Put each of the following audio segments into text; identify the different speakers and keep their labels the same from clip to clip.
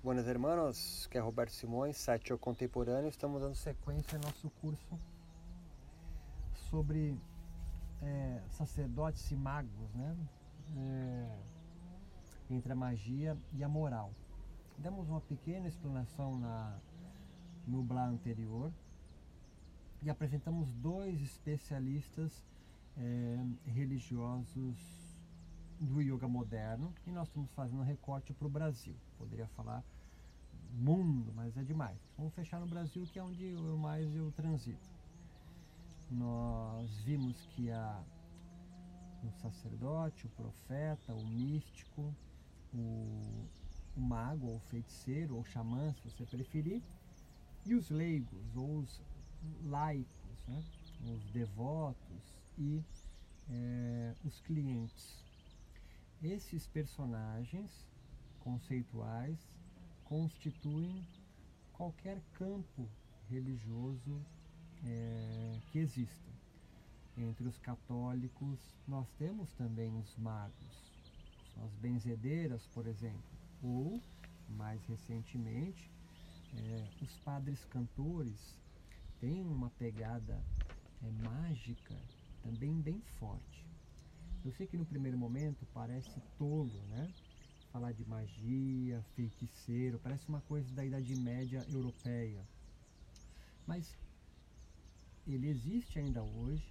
Speaker 1: Buenas hermanos, que é Roberto Simões, site Contemporâneo. Estamos dando sequência ao nosso curso sobre é, sacerdotes e magos, né? É, entre a magia e a moral. Demos uma pequena explanação na, no blá anterior e apresentamos dois especialistas é, religiosos do yoga moderno e nós estamos fazendo um recorte para o Brasil. Poderia falar mundo, mas é demais. Vamos fechar no Brasil, que é onde eu mais eu transito. Nós vimos que há o sacerdote, o profeta, o místico, o, o mago, ou o feiticeiro, ou xamã, se você preferir, e os leigos, ou os laicos, né? os devotos e é, os clientes. Esses personagens conceituais constituem qualquer campo religioso é, que exista. Entre os católicos, nós temos também os magos, as benzedeiras, por exemplo, ou, mais recentemente, é, os padres cantores têm uma pegada é, mágica também bem forte. Eu sei que no primeiro momento parece tolo, né? Falar de magia, feiticeiro, parece uma coisa da Idade Média europeia. Mas ele existe ainda hoje.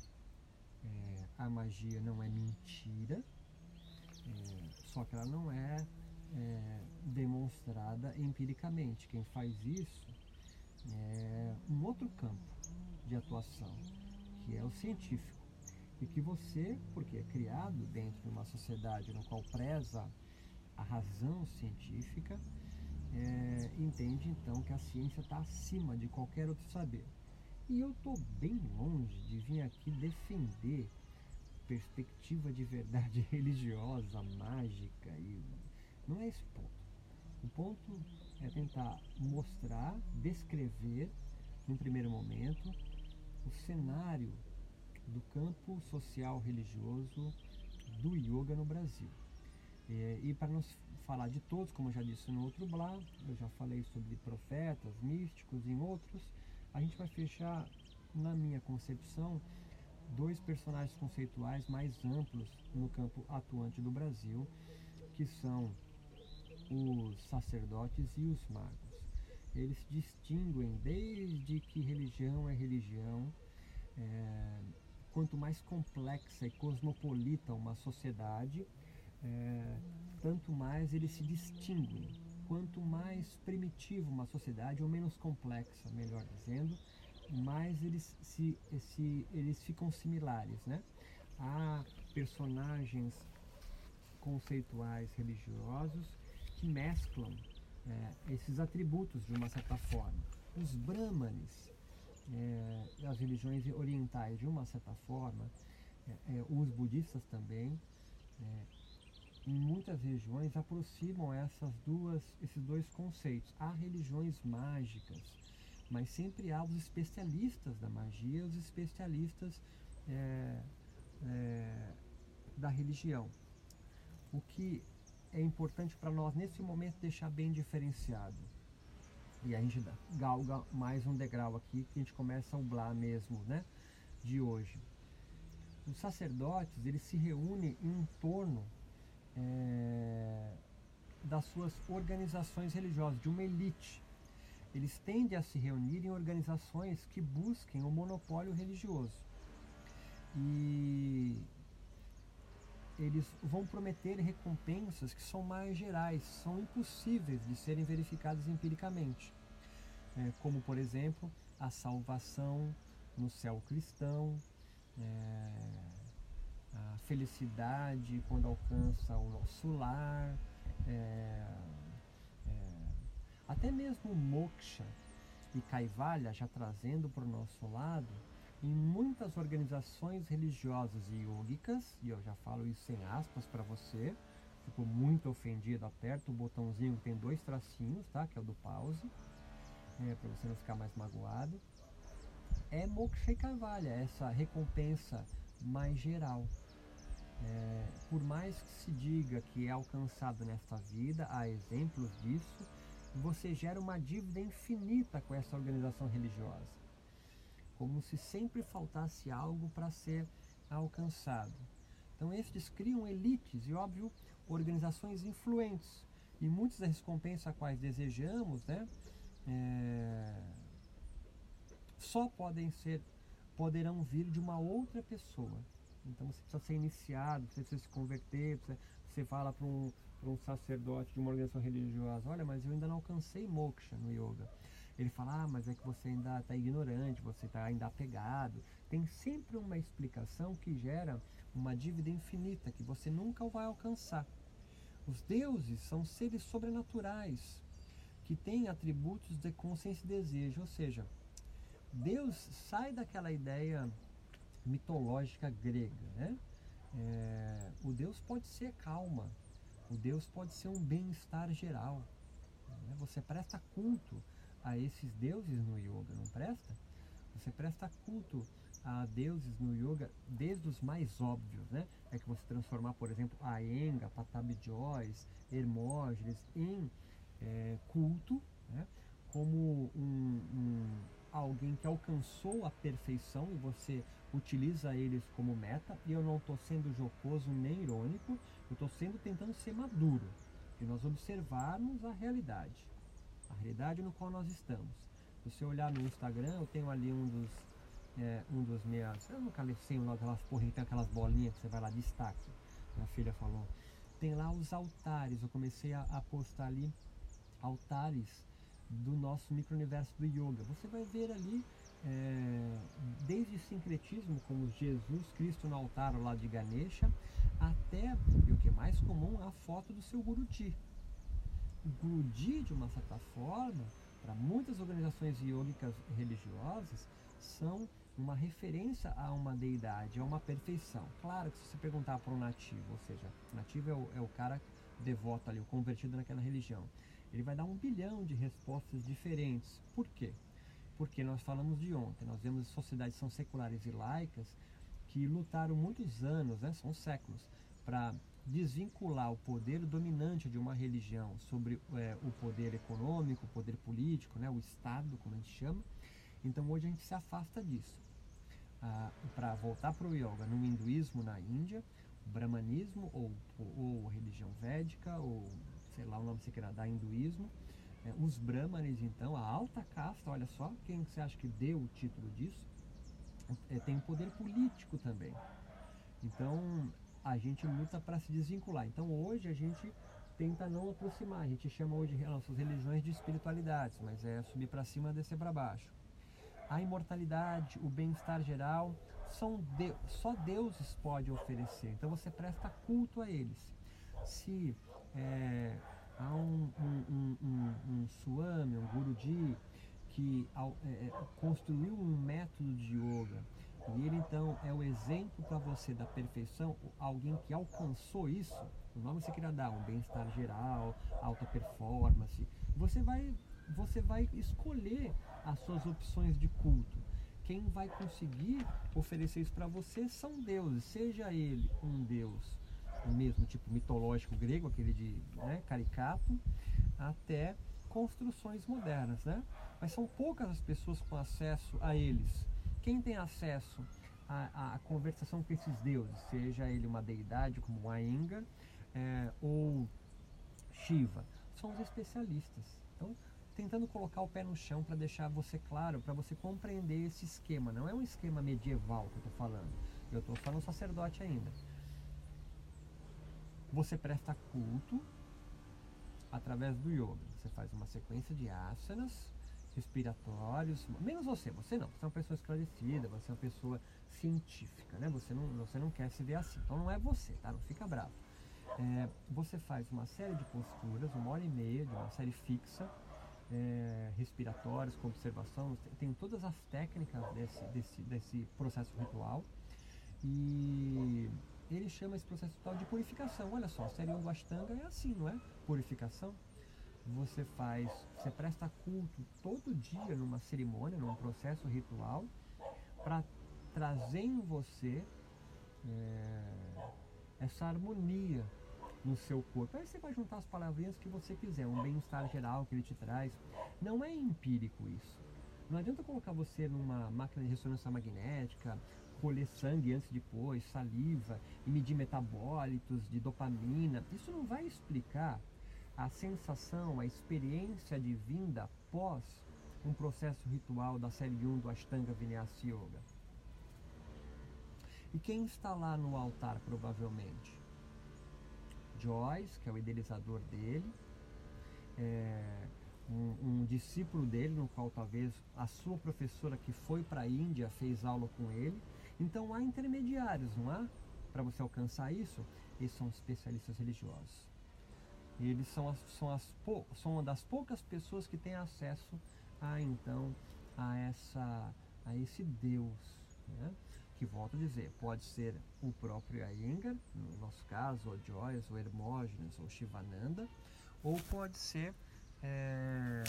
Speaker 1: É, a magia não é mentira, é, só que ela não é, é demonstrada empiricamente. Quem faz isso é um outro campo de atuação, que é o científico e que você, porque é criado dentro de uma sociedade no qual preza a razão científica, é, entende então que a ciência está acima de qualquer outro saber. E eu estou bem longe de vir aqui defender perspectiva de verdade religiosa, mágica, e não é esse o ponto. O ponto é tentar mostrar, descrever, num primeiro momento, o cenário do campo social religioso do yoga no Brasil. É, e para nos falar de todos, como eu já disse no outro blá, eu já falei sobre profetas, místicos e outros, a gente vai fechar, na minha concepção, dois personagens conceituais mais amplos no campo atuante do Brasil, que são os sacerdotes e os magos. Eles distinguem desde que religião é religião, é, quanto mais complexa e cosmopolita uma sociedade, é, tanto mais eles se distinguem. Quanto mais primitiva uma sociedade, ou menos complexa, melhor dizendo, mais eles, se, se, eles ficam similares. Né? Há personagens conceituais religiosos que mesclam é, esses atributos de uma certa forma. Os brahmanes é, as religiões orientais, de uma certa forma, é, os budistas também, em muitas regiões aproximam essas duas, esses dois conceitos. Há religiões mágicas, mas sempre há os especialistas da magia, os especialistas da religião. O que é importante para nós nesse momento deixar bem diferenciado e a gente galga mais um degrau aqui que a gente começa a ublar mesmo, né? De hoje. Os sacerdotes, eles se reúnem em torno é, das suas organizações religiosas, de uma elite. Eles tendem a se reunir em organizações que busquem o monopólio religioso. E eles vão prometer recompensas que são mais gerais, são impossíveis de serem verificadas empiricamente, é, como por exemplo a salvação no céu cristão, é, a felicidade quando alcança o nosso lar, é, é até mesmo moksha e kaivalya já trazendo para o nosso lado em muitas organizações religiosas e yogicas, e eu já falo isso sem aspas para você, ficou muito ofendido, aperta o botãozinho que tem dois tracinhos, tá? Que é o do pause, é, para você não ficar mais magoado. É moksha e kavalya, essa recompensa mais geral. É, por mais que se diga que é alcançado nesta vida, há exemplos disso, você gera uma dívida infinita com essa organização religiosa, como se sempre faltasse algo para ser alcançado. Então, estes criam elites e, óbvio, organizações influentes. E muitas das recompensas a quais desejamos, né, é, só podem ser, poderão vir de uma outra pessoa. Então você precisa ser iniciado, você precisa se converter, você, você fala para um, um sacerdote de uma organização religiosa, olha, mas eu ainda não alcancei moksha no yoga. Ele fala, ah, mas é que você ainda está ignorante, você está ainda apegado. Tem sempre uma explicação que gera uma dívida infinita que você nunca vai alcançar. Os deuses são seres sobrenaturais que têm atributos de consciência e desejo, ou seja, Deus sai daquela ideia mitológica grega, né? É, o Deus pode ser calma, o Deus pode ser um bem-estar geral. Né? Você presta culto a esses deuses no yoga, não presta? Você presta culto a deuses no yoga desde os mais óbvios, né? É que você transformar, por exemplo, a Enga, Patabi Joyce, Hermógenes em é, culto, né? como um, um, alguém que alcançou a perfeição e você utiliza eles como meta. E eu não estou sendo jocoso nem irônico, eu estou sendo tentando ser maduro e nós observarmos a realidade, a realidade no qual nós estamos. Se você olhar no Instagram, eu tenho ali um dos é, um dos minhas. Eu nunca sei uma aquelas porra tem aquelas bolinhas que você vai lá, destaque. Minha filha falou. Tem lá os altares. Eu comecei a, a postar ali altares do nosso micro-universo do yoga. Você vai ver ali é, desde sincretismo, como Jesus Cristo no altar ao lado de Ganesha, até, e o que é mais comum, a foto do seu Guruji. O Guruji, de uma certa forma, para muitas organizações yogicas religiosas, são uma referência a uma deidade, a uma perfeição. Claro que se você perguntar para um nativo, ou seja, o nativo é o, é o cara devoto ali, o convertido naquela religião, ele vai dar um bilhão de respostas diferentes. Por quê? Porque nós falamos de ontem, nós vemos sociedades são seculares e laicas que lutaram muitos anos, né, são séculos, para desvincular o poder dominante de uma religião sobre é, o poder econômico, o poder político, né, o Estado, como a gente chama. Então hoje a gente se afasta disso ah, para voltar para o yoga no hinduísmo na Índia, brahmanismo ou, ou, ou, religião védica ou sei lá o nome você queira dar, hinduísmo. É, os brahmanes então, a alta casta, olha só, quem você acha que deu o título disso? É, tem poder político também. Então a gente luta para se desvincular. Então hoje a gente tenta não aproximar. A gente chama hoje nossas religiões de espiritualidades, mas é subir para cima, descer para baixo a imortalidade, o bem-estar geral, são de, só deuses pode oferecer. Então você presta culto a eles. Se é, há um, um, um, um, Swami, um Guruji, que é, é, construiu um método de yoga. E ele então é o exemplo para você da perfeição, alguém que alcançou isso, o nome você queria dar, um bem-estar geral, alta performance, você vai, você vai escolher as suas opções de culto. Quem vai conseguir oferecer isso para você são deuses, seja ele um deus mesmo tipo mitológico grego, aquele de né, caricato, até construções modernas, né? Mas são poucas as pessoas com acesso a eles. Quem tem acesso à, à conversação com esses deuses, seja ele uma deidade como Ainga é, ou Shiva, são os especialistas. Então, tentando colocar o pé no chão para deixar você claro, para você compreender esse esquema. Não é um esquema medieval que eu estou falando. Eu estou falando sacerdote ainda. Você presta culto através do yoga. Você faz uma sequência de asanas respiratórios, menos você, você não, você é uma pessoa esclarecida, você é uma pessoa científica, né? Você não, você não quer se ver assim, então não é você, tá? Não fica bravo. É, você faz uma série de posturas, uma hora e meia de uma série fixa, é, respiratórios, com observação, tem, todas as técnicas desse, desse, desse processo ritual e ele chama esse processo ritual de purificação. Olha só, o do Ashtanga é assim, não é? Purificação. Você faz, você presta culto todo dia numa cerimônia, num processo ritual, para trazer em você é, essa harmonia no seu corpo. Aí você vai juntar as palavrinhas que você quiser, um bem-estar geral que ele te traz. Não é empírico isso. Não adianta colocar você numa máquina de ressonância magnética, colher sangue antes e depois, saliva e medir metabólitos de dopamina. Isso não vai explicar a sensação, a experiência de vinda após um processo ritual da série 1 do Ashtanga Vinyasa Yoga. E quem está lá no altar provavelmente? Joyce, que é o idealizador dele, é, um, um, discípulo dele, no qual talvez a sua professora que foi para a Índia fez aula com ele. Então há intermediários, não há? Para você alcançar isso, eles são especialistas religiosos. Eles são, as, são, as, são uma das poucas pessoas que têm acesso a então a essa a esse Deus, né? que volto a dizer, pode ser o próprio Iyengar, no nosso caso, ou Joyce, ou Hermógenes, ou Shivananda, ou pode ser é,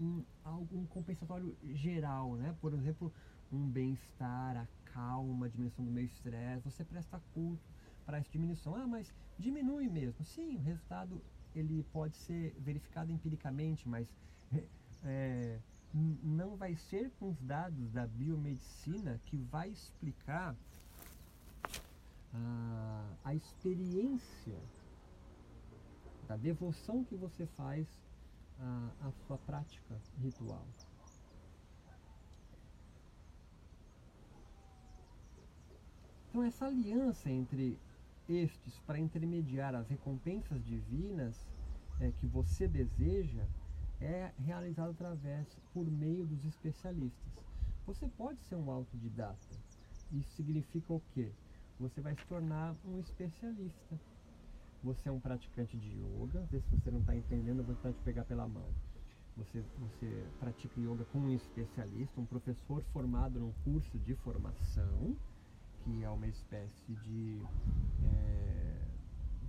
Speaker 1: um, algum compensatório geral, né? Por exemplo, um bem-estar, a calma, a diminuição do meu estresse, você presta culto para essa diminuição. Ah, mas diminui mesmo. Sim, o resultado ele pode ser verificado empiricamente, mas é, não vai ser com os dados da biomedicina que vai explicar a, a experiência da devoção que você faz à, à sua prática ritual. Então, essa aliança entre estes para intermediar as recompensas divinas é, que você deseja é realizado através, por meio dos especialistas. Você pode ser um autodidata. Isso significa o quê? Você vai se tornar um especialista. Você é um praticante de yoga, se você não está entendendo, eu vou tentar te pegar pela mão. Você, você pratica yoga com um especialista, um professor formado num curso de formação, que é uma espécie de, é,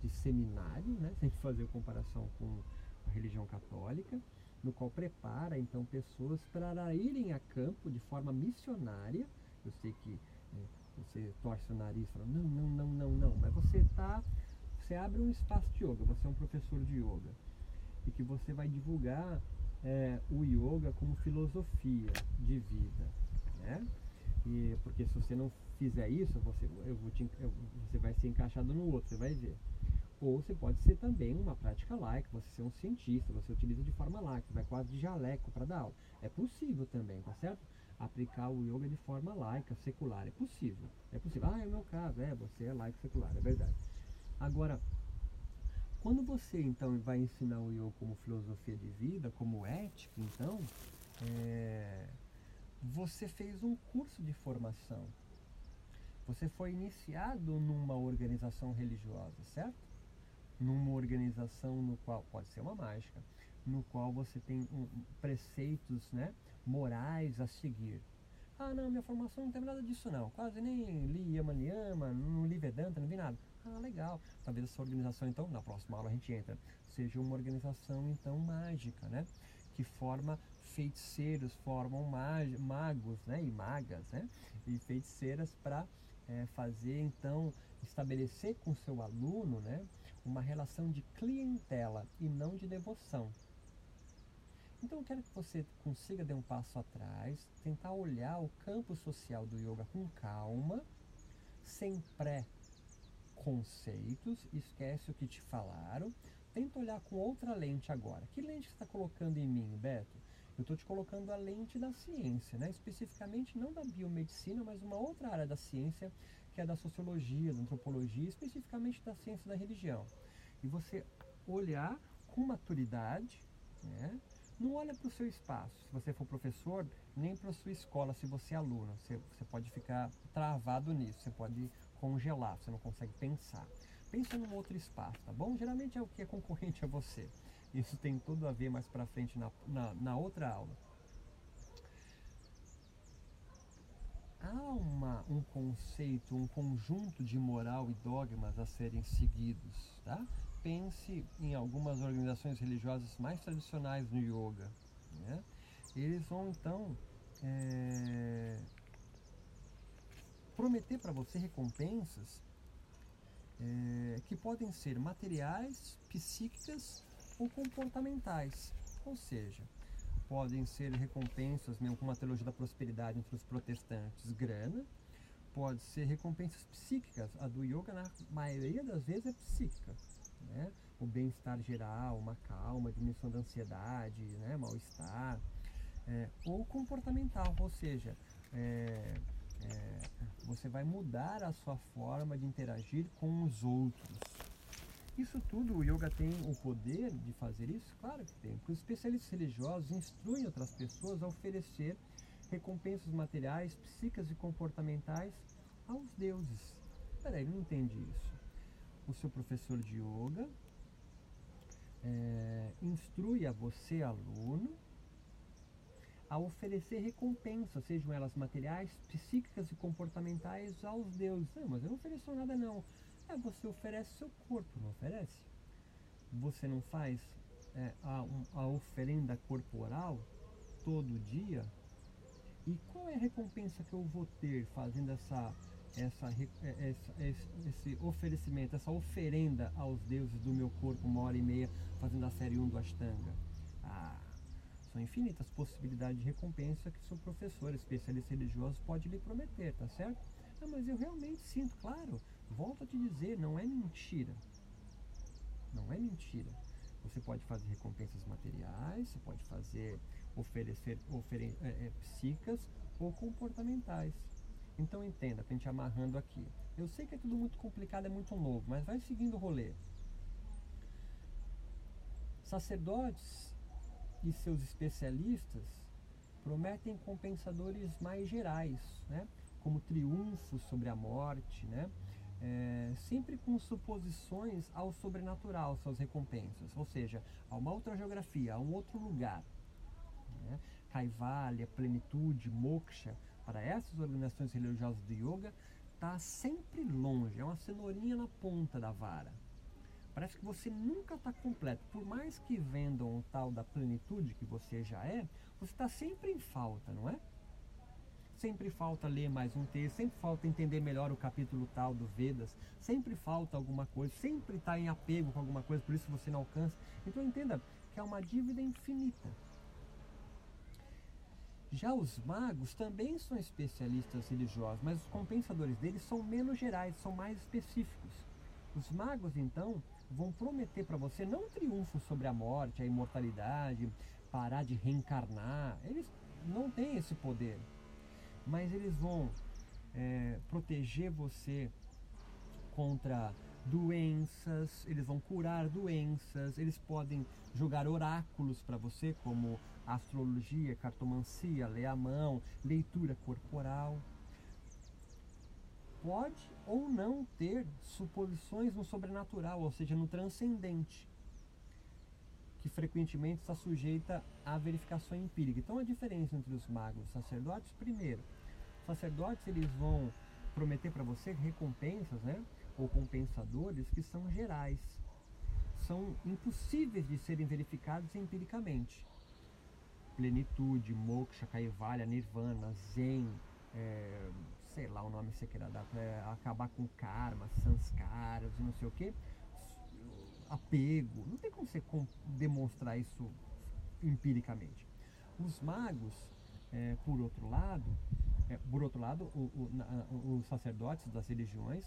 Speaker 1: de seminário, né? se fazer comparação com a religião católica no qual prepara então pessoas para irem a campo de forma missionária. Eu sei que é, você torce o nariz e fala, não, não, não, não, não, mas você tá, você abre um espaço de yoga, você é um professor de yoga e que você vai divulgar é, o yoga como filosofia de vida, né? E, porque se você não fizer isso, você, eu vou te, eu, você vai ser encaixado no outro, você vai ver. Ou você pode ser também uma prática laica, você ser um cientista, você utiliza de forma laica, vai quase de jaleco para dar aula. É possível também, tá certo? Aplicar o yoga de forma laica, secular, é possível. É possível. Ah, é o meu caso, é, você é laico secular, é verdade. Agora, quando você então vai ensinar o yoga como filosofia de vida, como ética, então, é, você fez um curso de formação. Você foi iniciado numa organização religiosa, certo? numa organização no qual pode ser uma mágica, no qual você tem um, preceitos, né, morais a seguir. Ah, não, minha formação não tem nada disso não. Quase nem li Yama Niyama, não li Vedanta, não vi nada. Ah, legal. Talvez essa organização, então, na próxima aula a gente entra, seja uma organização, então, mágica, né? Que forma feiticeiros, formam magos, né? E magas, né? E feiticeiras para é, fazer, então, estabelecer com seu aluno, né? uma relação de clientela e não de devoção. Então eu quero que você consiga dar um passo atrás, tentar olhar o campo social do yoga com calma, sem pré-conceitos, esquece o que te falaram, tenta olhar com outra lente agora. Que lente você está colocando em mim, Beto? Eu estou te colocando a lente da ciência, né? especificamente não da biomedicina, mas uma outra área da ciência que é da sociologia, da antropologia, especificamente da ciência da religião. E você olhar com maturidade, né? não olha para o seu espaço, se você for professor, nem para a sua escola, se você é aluno. Você, você pode ficar travado nisso, você pode congelar, você não consegue pensar. Pensa num outro espaço, tá bom? Geralmente é o que é concorrente a você. Isso tem tudo a ver mais para frente na, na, na outra aula. há uma, um conceito, um conjunto de moral e dogmas a serem seguidos. Tá? Pense em algumas organizações religiosas mais tradicionais no yoga. Né? Eles vão então é, prometer para você recompensas é, que podem ser materiais, psíquicas ou comportamentais. Ou seja, podem ser recompensas, mesmo como a teologia da prosperidade entre os protestantes, grana, pode ser recompensas psíquicas. A do yoga, na maioria das vezes, é psíquica. Né? O bem-estar geral, uma calma, diminuição da ansiedade, né? mal-estar. É, ou comportamental, ou seja, é, é, você vai mudar a sua forma de interagir com os outros. Isso tudo, o yoga tem o poder de fazer isso? Claro que tem, porque os especialistas religiosos instruem outras pessoas a oferecer recompensas materiais, psíquicas e comportamentais aos deuses. Peraí, não entende isso. O seu professor de yoga é, instrui a você, aluno, a oferecer recompensas, sejam elas materiais, psíquicas e comportamentais aos deuses. Não, mas eu não ofereço nada não. É, você oferece seu corpo, não oferece? Você não faz é, a, a oferenda corporal todo dia? E qual é a recompensa que eu vou ter fazendo essa, essa, é, essa, esse oferecimento, essa oferenda aos deuses do meu corpo, uma hora e meia, fazendo a série 1 do Ashtanga? Ah, são infinitas possibilidades de recompensa que seu professor, especialista religioso, pode lhe prometer, tá certo? Ah, mas eu realmente sinto, claro, volto a te dizer, não é mentira. Não é mentira. Você pode fazer recompensas materiais, você pode fazer, oferecer ofere, é, é, ou comportamentais. Então entenda, a gente amarrando aqui. Eu sei que é tudo muito complicado, é muito novo, mas vai seguindo o rolê. Sacerdotes e seus especialistas prometem compensadores mais gerais, né? como triunfo sobre a morte, né? É, sempre com suposições ao sobrenatural, suas recompensas, ou seja, a uma outra geografia, a um outro lugar. Né? Kaivalya, plenitude, moksha, para essas organizações religiosas do yoga, está sempre longe, é uma cenourinha na ponta da vara. Parece que você nunca está completo. Por mais que vendam o tal da plenitude que você já é, você está sempre em falta, não é? Sempre falta ler mais um texto, sempre falta entender melhor o capítulo tal do Vedas, sempre falta alguma coisa, sempre está em apego com alguma coisa, por isso você não alcança. Então entenda que é uma dívida infinita. Já os magos também são especialistas religiosos, mas os compensadores deles são menos gerais, são mais específicos. Os magos, então, vão prometer para você não triunfo sobre a morte, a imortalidade, parar de reencarnar. Eles não têm esse poder, mas eles vão é, proteger você contra doenças, eles vão curar doenças, eles podem jogar oráculos para você, como astrologia, cartomancia, ler a mão, leitura corporal pode ou não ter suposições no sobrenatural, ou seja, no transcendente, que frequentemente está sujeita à verificação empírica. Então, a diferença entre os magos e os sacerdotes, primeiro, sacerdotes eles vão prometer para você recompensas, né, ou compensadores que são gerais, são impossíveis de serem verificados empiricamente. Plenitude, moksha, kaivalya, nirvana, zen, é, sei lá o nome que você queira dar, para acabar com karma, sanskaras não sei o que, apego, não tem como você demonstrar isso empiricamente. Os magos, é, por outro lado, é, por outro lado, o, o, na, os sacerdotes das religiões,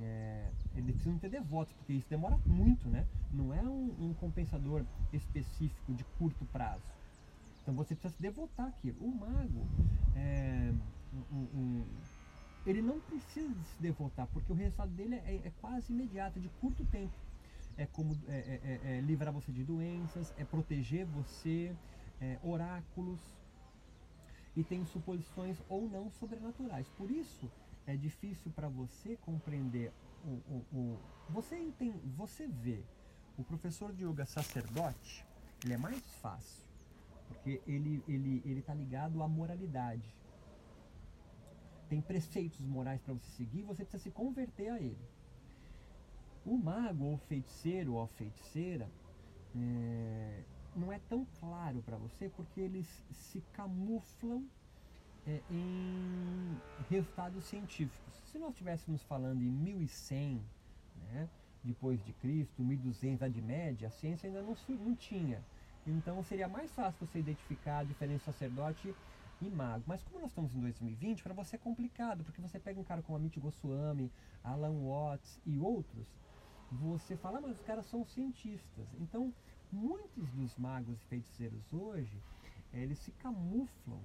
Speaker 1: é, eles precisam ter devotos, porque isso demora muito, né? Não é um, um compensador específico de curto prazo. Então você precisa se devotar aquilo. O mago, é, um, um, ele não precisa se devotar, porque o resultado dele é, é quase imediato, de curto tempo. É como é, é, é, livrar você de doenças, é proteger você, oráculos, e tem suposições ou não sobrenaturais. Por isso é difícil para você compreender o, o, o, você entende, você vê o professor de yoga sacerdote, ele é mais fácil, porque ele ele ele está ligado à moralidade tem preceitos morais para você seguir, você precisa se converter a ele. O mago ou feiticeiro ou feiticeira é, não é tão claro para você porque eles se camuflam é, em resultados científicos. Se nós estivéssemos falando em 1100, né? depois de Cristo, 1200, Idade Média, a ciência ainda não, não tinha. Então seria mais fácil você identificar a diferença sacerdote e mago. Mas como nós estamos em 2020, para você é complicado, porque você pega um cara como Amit Goswami, Alan Watts e outros, você fala, ah, mas os caras são cientistas. Então, muitos dos magos e feiticeiros hoje, eles se camuflam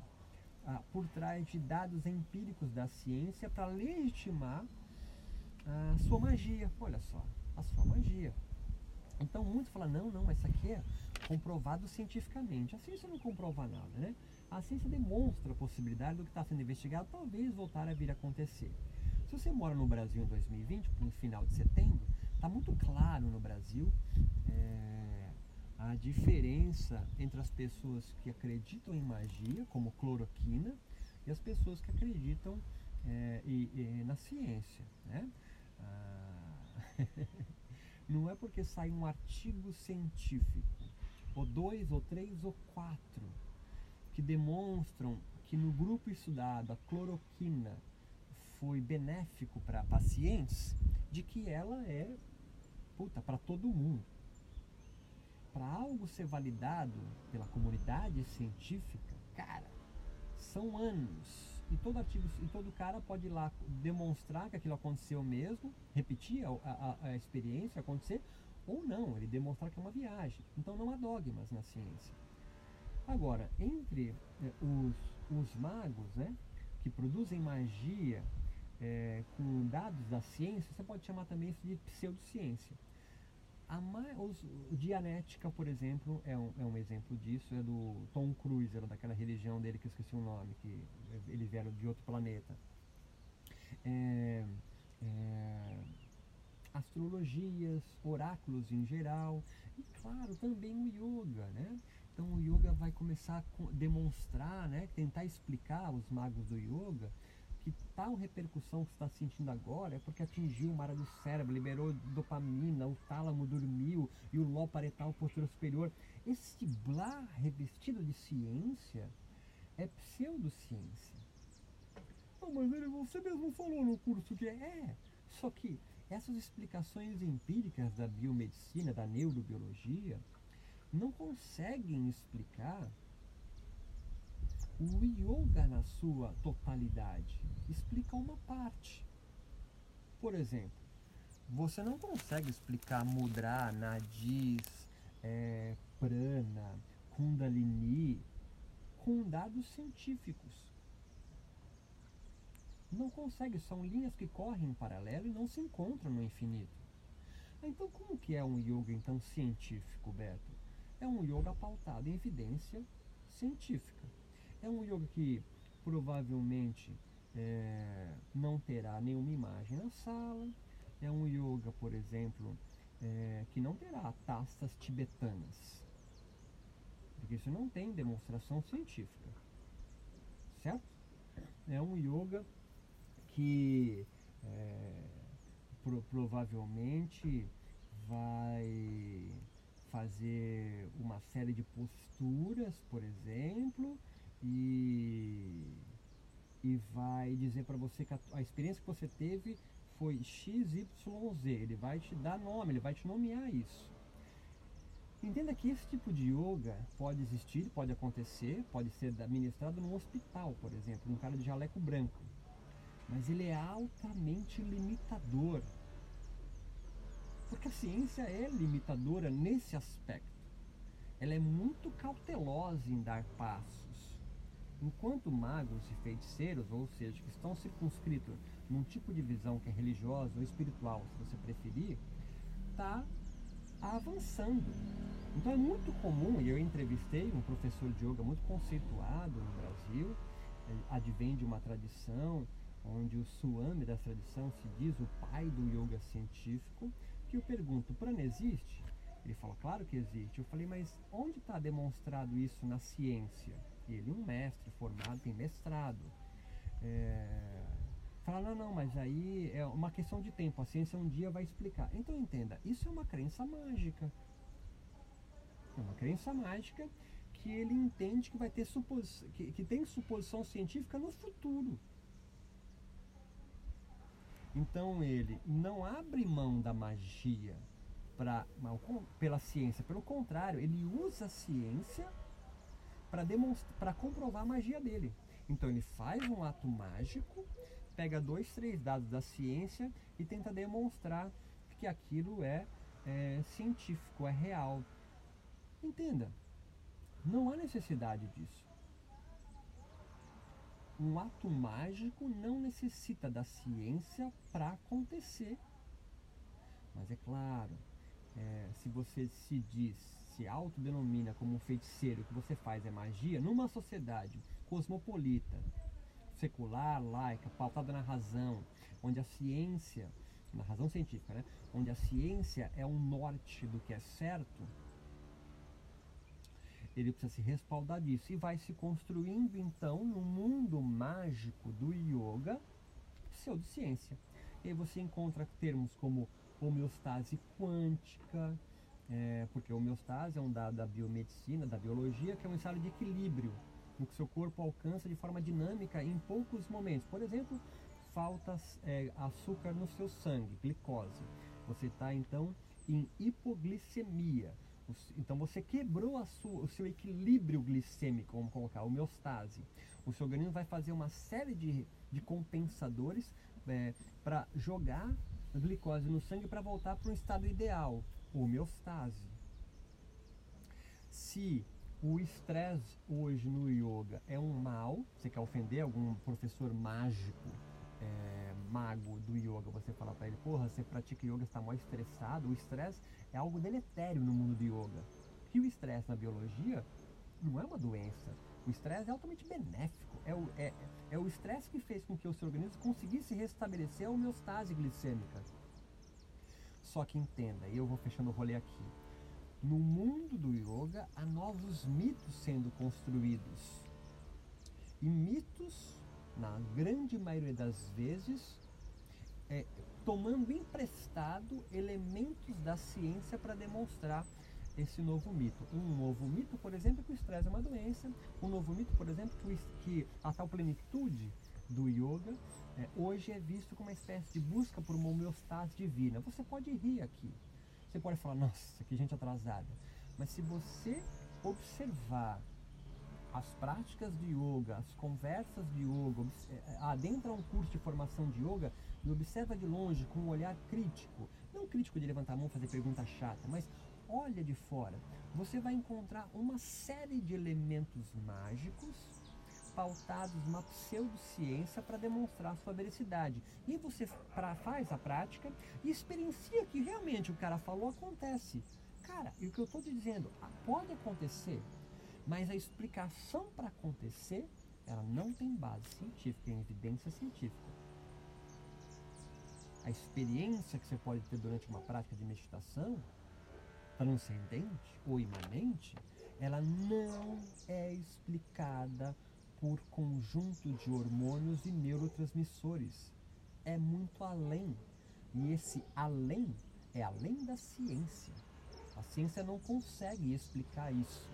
Speaker 1: ah, por trás de dados empíricos da ciência para legitimar a sua magia. Olha só, a sua magia. Então muitos falam, não, não, mas isso aqui é comprovado cientificamente. A ciência não comprova nada, né? A ciência demonstra a possibilidade do que está sendo investigado talvez voltar a vir a acontecer. Se você mora no Brasil em 2020, no final de setembro, está muito claro no Brasil é, a diferença entre as pessoas que acreditam em magia, como cloroquina, e as pessoas que acreditam é, e, e na ciência. Né? Ah, não é porque sai um artigo científico, ou dois, ou três, ou quatro, que demonstram que no grupo estudado a cloroquina foi benéfico para pacientes, de que ela é puta para todo mundo. Para algo ser validado pela comunidade científica, cara, são anos e todo artigo e todo cara pode ir lá demonstrar que aquilo aconteceu mesmo, repetir a, a, a experiência acontecer, ou não, ele demonstrar que é uma viagem. Então não há dogmas na ciência. Agora, entre eh, os, os magos, né, que produzem magia é, com dados da ciência, você pode chamar também isso de pseudociência. A os, Dianética, por exemplo, é um, é um exemplo disso, é do Tom Cruise, era daquela religião dele que eu esqueci o nome, que eles vieram de outro planeta. É, é, astrologias, oráculos em geral, e claro, também o yoga, né? Então o yoga vai começar a demonstrar, né, tentar explicar os magos do yoga que tal repercussão que você está sentindo agora é porque atingiu uma área do cérebro, liberou dopamina, o tálamo dormiu e o lobo posterior superior. Esse blá revestido de ciência é pseudociência. Não, mas ele, você mesmo falou no curso que é. é. Só que essas explicações empíricas da biomedicina, da neurobiologia, não conseguem explicar o yoga na sua totalidade explica uma parte. Por exemplo, você não consegue explicar mudra, nadis, é, prana, kundalini com dados científicos. Não consegue, são linhas que correm em paralelo e não se encontram no infinito. Então como que é um yoga então científico, Beto? É um yoga pautado em evidência científica. É um yoga que provavelmente é, não terá nenhuma imagem na sala. É um yoga, por exemplo, é, que não terá taças tibetanas, porque isso não tem demonstração científica, certo? É um yoga que é, pro, provavelmente vai fazer uma série de posturas, por exemplo, e e vai dizer para você que a, a, experiência que você teve foi XYZ. Ele vai te dar nome, ele vai te nomear isso. Entenda que esse tipo de yoga pode existir, pode acontecer, pode ser administrado num hospital, por exemplo, um cara de jaleco branco. Mas ele é altamente limitador. Porque a ciência é limitadora nesse aspecto. Ela é muito cautelosa em dar passos Enquanto magos e feiticeiros, ou seja, que estão circunscritos num tipo de visão que é religiosa ou espiritual, se você preferir, está avançando. Então é muito comum, e eu entrevistei um professor de yoga muito conceituado no Brasil, advém de uma tradição onde o Swami da tradição se diz o pai do yoga científico, que eu pergunto, prana existe? Ele falou, claro que existe. Eu falei, mas onde está demonstrado isso na ciência? Ele, um mestre formado, tem mestrado. É, fala, não, não, mas aí é uma questão de tempo, a ciência um dia vai explicar. Então entenda, isso é uma crença mágica. É uma crença mágica que ele entende que vai ter supos, que, que tem suposição científica no futuro. Então ele não abre mão da magia pra, pela ciência, pelo contrário, ele usa a ciência para comprovar a magia dele. Então ele faz um ato mágico, pega dois, três dados da ciência e tenta demonstrar que aquilo é, é científico, é real. Entenda, não há necessidade disso. Um ato mágico não necessita da ciência para acontecer. Mas é claro, é, se você se diz, se autodenomina como um feiticeiro, o que você faz é magia, numa sociedade cosmopolita, secular, laica, pautada na razão, onde a ciência, na razão científica, né, onde a ciência é o norte do que é certo, ele precisa se respaldar disso e vai se construindo então no mundo mágico do yoga pseudociência. E aí você encontra termos como homeostase quântica, é, porque a homeostase é um dado da biomedicina, da biologia, que é um estado de equilíbrio, no que seu corpo alcança de forma dinâmica em poucos momentos. Por exemplo, falta é, açúcar no seu sangue, glicose. Você está então em hipoglicemia. Então você quebrou sua, o seu equilíbrio glicêmico, vamos colocar, a homeostase. O seu organismo vai fazer uma série de, de compensadores é, para jogar glicose no sangue para voltar para um estado ideal, homeostase. Se o estresse hoje no yoga é um mal, você quer ofender algum professor mágico, é, mago do yoga, você fala para ele, porra, você pratica yoga, está mais estressado, o estresse é algo deletério no mundo do yoga. E o estresse na biologia não é uma doença. O estresse é altamente benéfico. É o é, é o estresse que fez com que o seu organismo conseguisse restabelecer a homeostase glicêmica. Só que entenda, e eu vou fechando o rolê aqui. No mundo do yoga há novos mitos sendo construídos. E mitos, na grande maioria das vezes, é, tomando emprestado elementos da ciência para demonstrar esse novo mito. Um novo mito, por exemplo, que o estresse é uma doença. Um novo mito, por exemplo, que a tal plenitude do yoga é, hoje é visto como uma espécie de busca por uma homeostase divina. Você pode rir aqui. Você pode falar, nossa, que gente atrasada. Mas se você observar as práticas de yoga, as conversas de yoga, é, adentra um curso de formação de yoga, e observa de longe com um olhar crítico, não crítico de levantar a mão, fazer pergunta chata, mas olha de fora, você vai encontrar uma série de elementos mágicos pautados numa pseudociência para demonstrar sua veracidade. E você pra, faz a prática e experiencia que realmente o cara falou acontece. Cara, e o que eu estou te dizendo, pode acontecer, mas a explicação para acontecer, ela não tem base científica, em evidência científica a experiência que você pode ter durante uma prática de meditação transcendente ou imanente, ela não é explicada por conjunto de hormônios e neurotransmissores. É muito além. E esse além é além da ciência. A ciência não consegue explicar isso.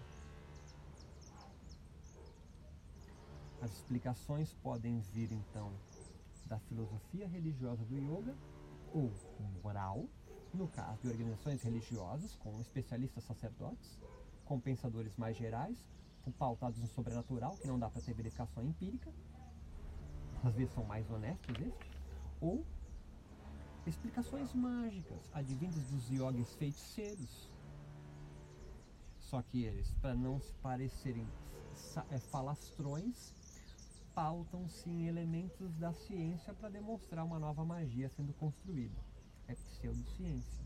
Speaker 1: As explicações podem vir então da filosofia religiosa do yoga ou moral, no caso de organizações religiosas com especialistas sacerdotes, com pensadores mais gerais, pautados no sobrenatural, que não dá para ter verificação empírica, às vezes são mais honestos estes, ou explicações mágicas, advindas dos yogis feiticeiros. Só que eles, para não se parecerem é, falastrões, pautam-se em elementos da ciência para demonstrar uma nova magia sendo construída. É pseudociência.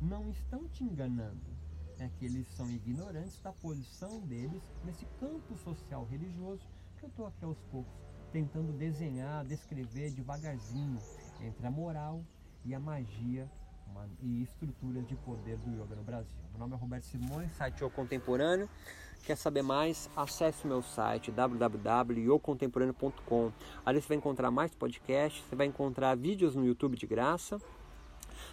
Speaker 1: Não estão te enganando. É que eles são ignorantes da posição deles nesse campo social religioso que eu estou aqui aos poucos tentando desenhar, descrever devagarzinho entre a moral e a magia uma, e estruturas de poder do yoga no Brasil. Meu nome é Roberto Simões, site O Contemporâneo. Quer saber mais? Acesse o meu site www.yocontemporâneo.com. Ali você vai encontrar mais podcasts, você vai encontrar vídeos no YouTube de graça.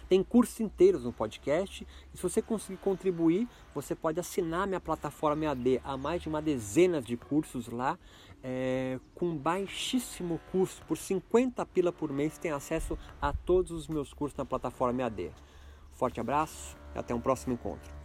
Speaker 1: Tem cursos inteiros no podcast. E se você conseguir contribuir, você pode assinar minha plataforma AD. Há mais de uma dezena de cursos lá
Speaker 2: é, com baixíssimo custo, por 50 pila por mês, tem acesso a todos os meus cursos na plataforma EAD. Forte abraço e até um próximo encontro.